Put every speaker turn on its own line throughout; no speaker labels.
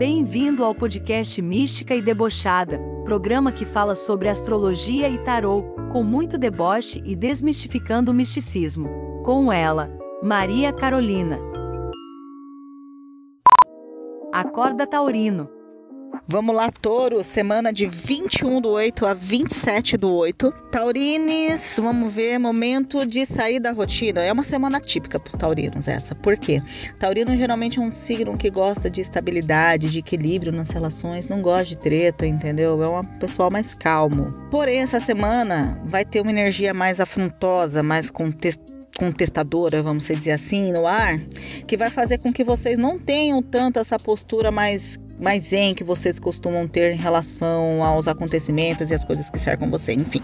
Bem-vindo ao podcast Mística e Debochada, programa que fala sobre astrologia e tarô, com muito deboche e desmistificando o misticismo. Com ela, Maria Carolina. Acorda Taurino.
Vamos lá, Touro, semana de 21 do 8 a 27 do 8. Taurines, vamos ver, momento de sair da rotina. É uma semana típica para os taurinos essa. Por quê? Taurino geralmente é um signo que gosta de estabilidade, de equilíbrio nas relações, não gosta de treta, entendeu? É um pessoal mais calmo. Porém, essa semana vai ter uma energia mais afrontosa, mais contestadora, vamos dizer assim, no ar, que vai fazer com que vocês não tenham tanto essa postura mais mais zen que vocês costumam ter em relação aos acontecimentos e as coisas que cercam você, enfim.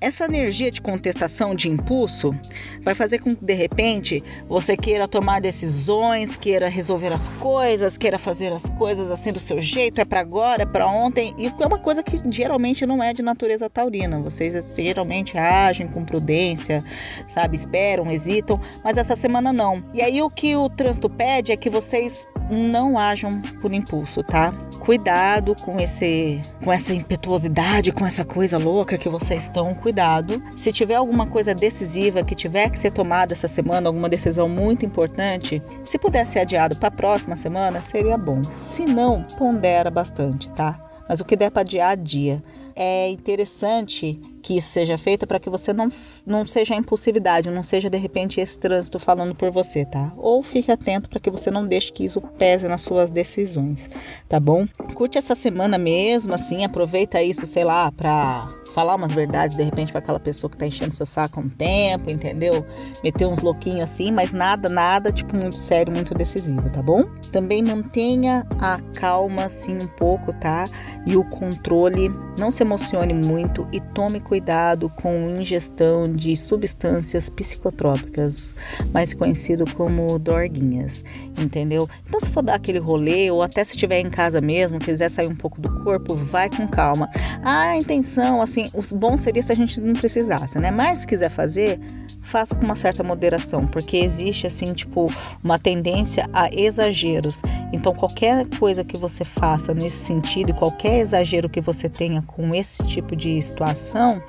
Essa energia de contestação, de impulso, vai fazer com que de repente você queira tomar decisões, queira resolver as coisas, queira fazer as coisas assim do seu jeito, é para agora, é para ontem, e é uma coisa que geralmente não é de natureza taurina. Vocês geralmente agem com prudência, sabe, esperam, hesitam, mas essa semana não. E aí o que o trânsito pede é que vocês não ajam por impulso, tá? Cuidado com esse com essa impetuosidade, com essa coisa louca que vocês estão, cuidado. Se tiver alguma coisa decisiva que tiver que ser tomada essa semana, alguma decisão muito importante, se puder ser adiado para a próxima semana, seria bom. Se não, pondera bastante, tá? Mas o que der para adiar, dia. É interessante que isso seja feito para que você não, não seja impulsividade, não seja de repente esse trânsito falando por você, tá? Ou fique atento para que você não deixe que isso pese nas suas decisões, tá bom? Curte essa semana mesmo, assim, aproveita isso, sei lá, para falar umas verdades de repente para aquela pessoa que tá enchendo seu saco há um tempo, entendeu? Meter uns louquinhos assim, mas nada, nada, tipo, muito sério, muito decisivo, tá bom? Também mantenha a calma assim um pouco, tá? E o controle, não se emocione muito e tome cuidado com ingestão de substâncias psicotrópicas, mais conhecido como dorguinhas, entendeu? Então se for dar aquele rolê ou até se estiver em casa mesmo, quiser sair um pouco do corpo, vai com calma. A intenção assim assim, o bom seria se a gente não precisasse, né? Mas se quiser fazer, faça com uma certa moderação, porque existe assim, tipo, uma tendência a exageros. Então, qualquer coisa que você faça nesse sentido e qualquer exagero que você tenha com esse tipo de situação,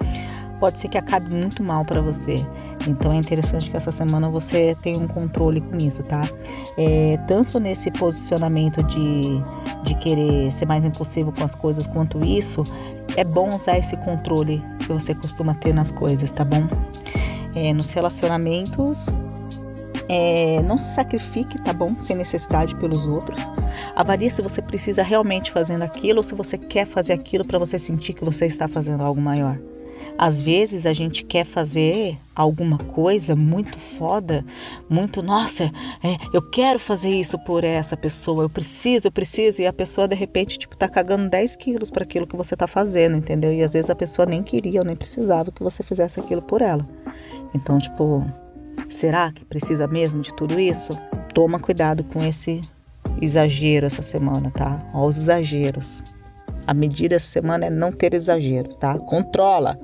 pode ser que acabe muito mal para você. Então é interessante que essa semana você tenha um controle com isso, tá? É, tanto nesse posicionamento de, de querer ser mais impulsivo com as coisas quanto isso, é bom usar esse controle que você costuma ter nas coisas, tá bom? É, nos relacionamentos, é, não se sacrifique, tá bom? Sem necessidade pelos outros. Avalie se você precisa realmente fazendo aquilo ou se você quer fazer aquilo para você sentir que você está fazendo algo maior. Às vezes a gente quer fazer alguma coisa muito foda, muito, nossa, é, eu quero fazer isso por essa pessoa, eu preciso, eu preciso, e a pessoa de repente, tipo, tá cagando 10 quilos para aquilo que você tá fazendo, entendeu? E às vezes a pessoa nem queria ou nem precisava que você fizesse aquilo por ela. Então, tipo, será que precisa mesmo de tudo isso? Toma cuidado com esse exagero essa semana, tá? Olha os exageros. A medida essa semana é não ter exageros, tá? Controla.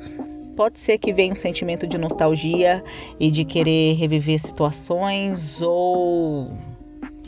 Pode ser que venha um sentimento de nostalgia e de querer reviver situações ou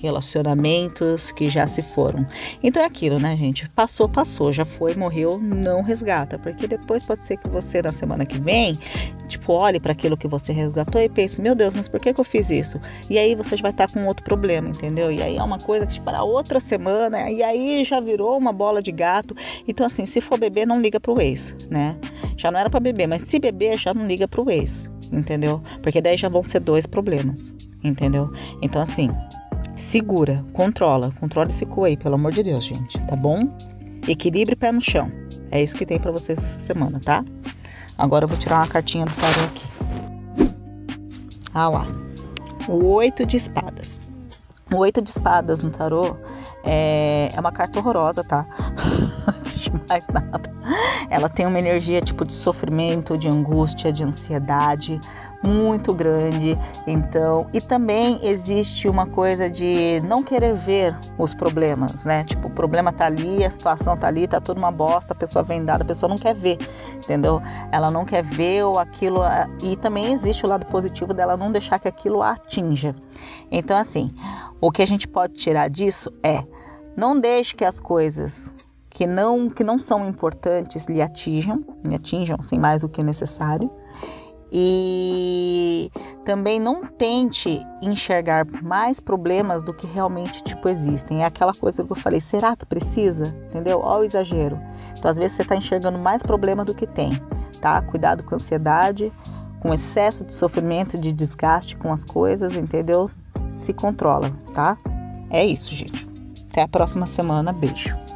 relacionamentos que já se foram. Então é aquilo, né, gente? Passou, passou, já foi, morreu, não resgata, porque depois pode ser que você na semana que vem, tipo, olhe para aquilo que você resgatou e pense, meu Deus, mas por que, que eu fiz isso? E aí você vai estar com outro problema, entendeu? E aí é uma coisa que para outra semana, e aí já virou uma bola de gato. Então assim, se for beber, não liga pro ex, né? Já não era para beber, mas se beber, já não liga pro ex, entendeu? Porque daí já vão ser dois problemas, entendeu? Então assim, Segura, controla, controla esse cu aí, pelo amor de Deus, gente, tá bom? Equilibre pé no chão. É isso que tem para vocês essa semana, tá? Agora eu vou tirar uma cartinha do tarô aqui. Ah lá. O oito de espadas. O oito de espadas no tarô é, é uma carta horrorosa, tá? De mais nada. Ela tem uma energia tipo de sofrimento, de angústia, de ansiedade muito grande. Então, e também existe uma coisa de não querer ver os problemas, né? Tipo, o problema tá ali, a situação tá ali, tá tudo uma bosta, a pessoa vem dada, a pessoa não quer ver, entendeu? Ela não quer ver ou aquilo e também existe o lado positivo dela não deixar que aquilo a atinja. Então, assim, o que a gente pode tirar disso é Não deixe que as coisas que não que não são importantes lhe atinjam, lhe atinjam sem mais do que necessário. E também não tente enxergar mais problemas do que realmente tipo existem. É aquela coisa que eu falei, será que precisa? Entendeu? Olha o exagero. Então às vezes você está enxergando mais problema do que tem, tá? Cuidado com ansiedade, com excesso de sofrimento, de desgaste com as coisas, entendeu? Se controla, tá? É isso, gente. Até a próxima semana. Beijo.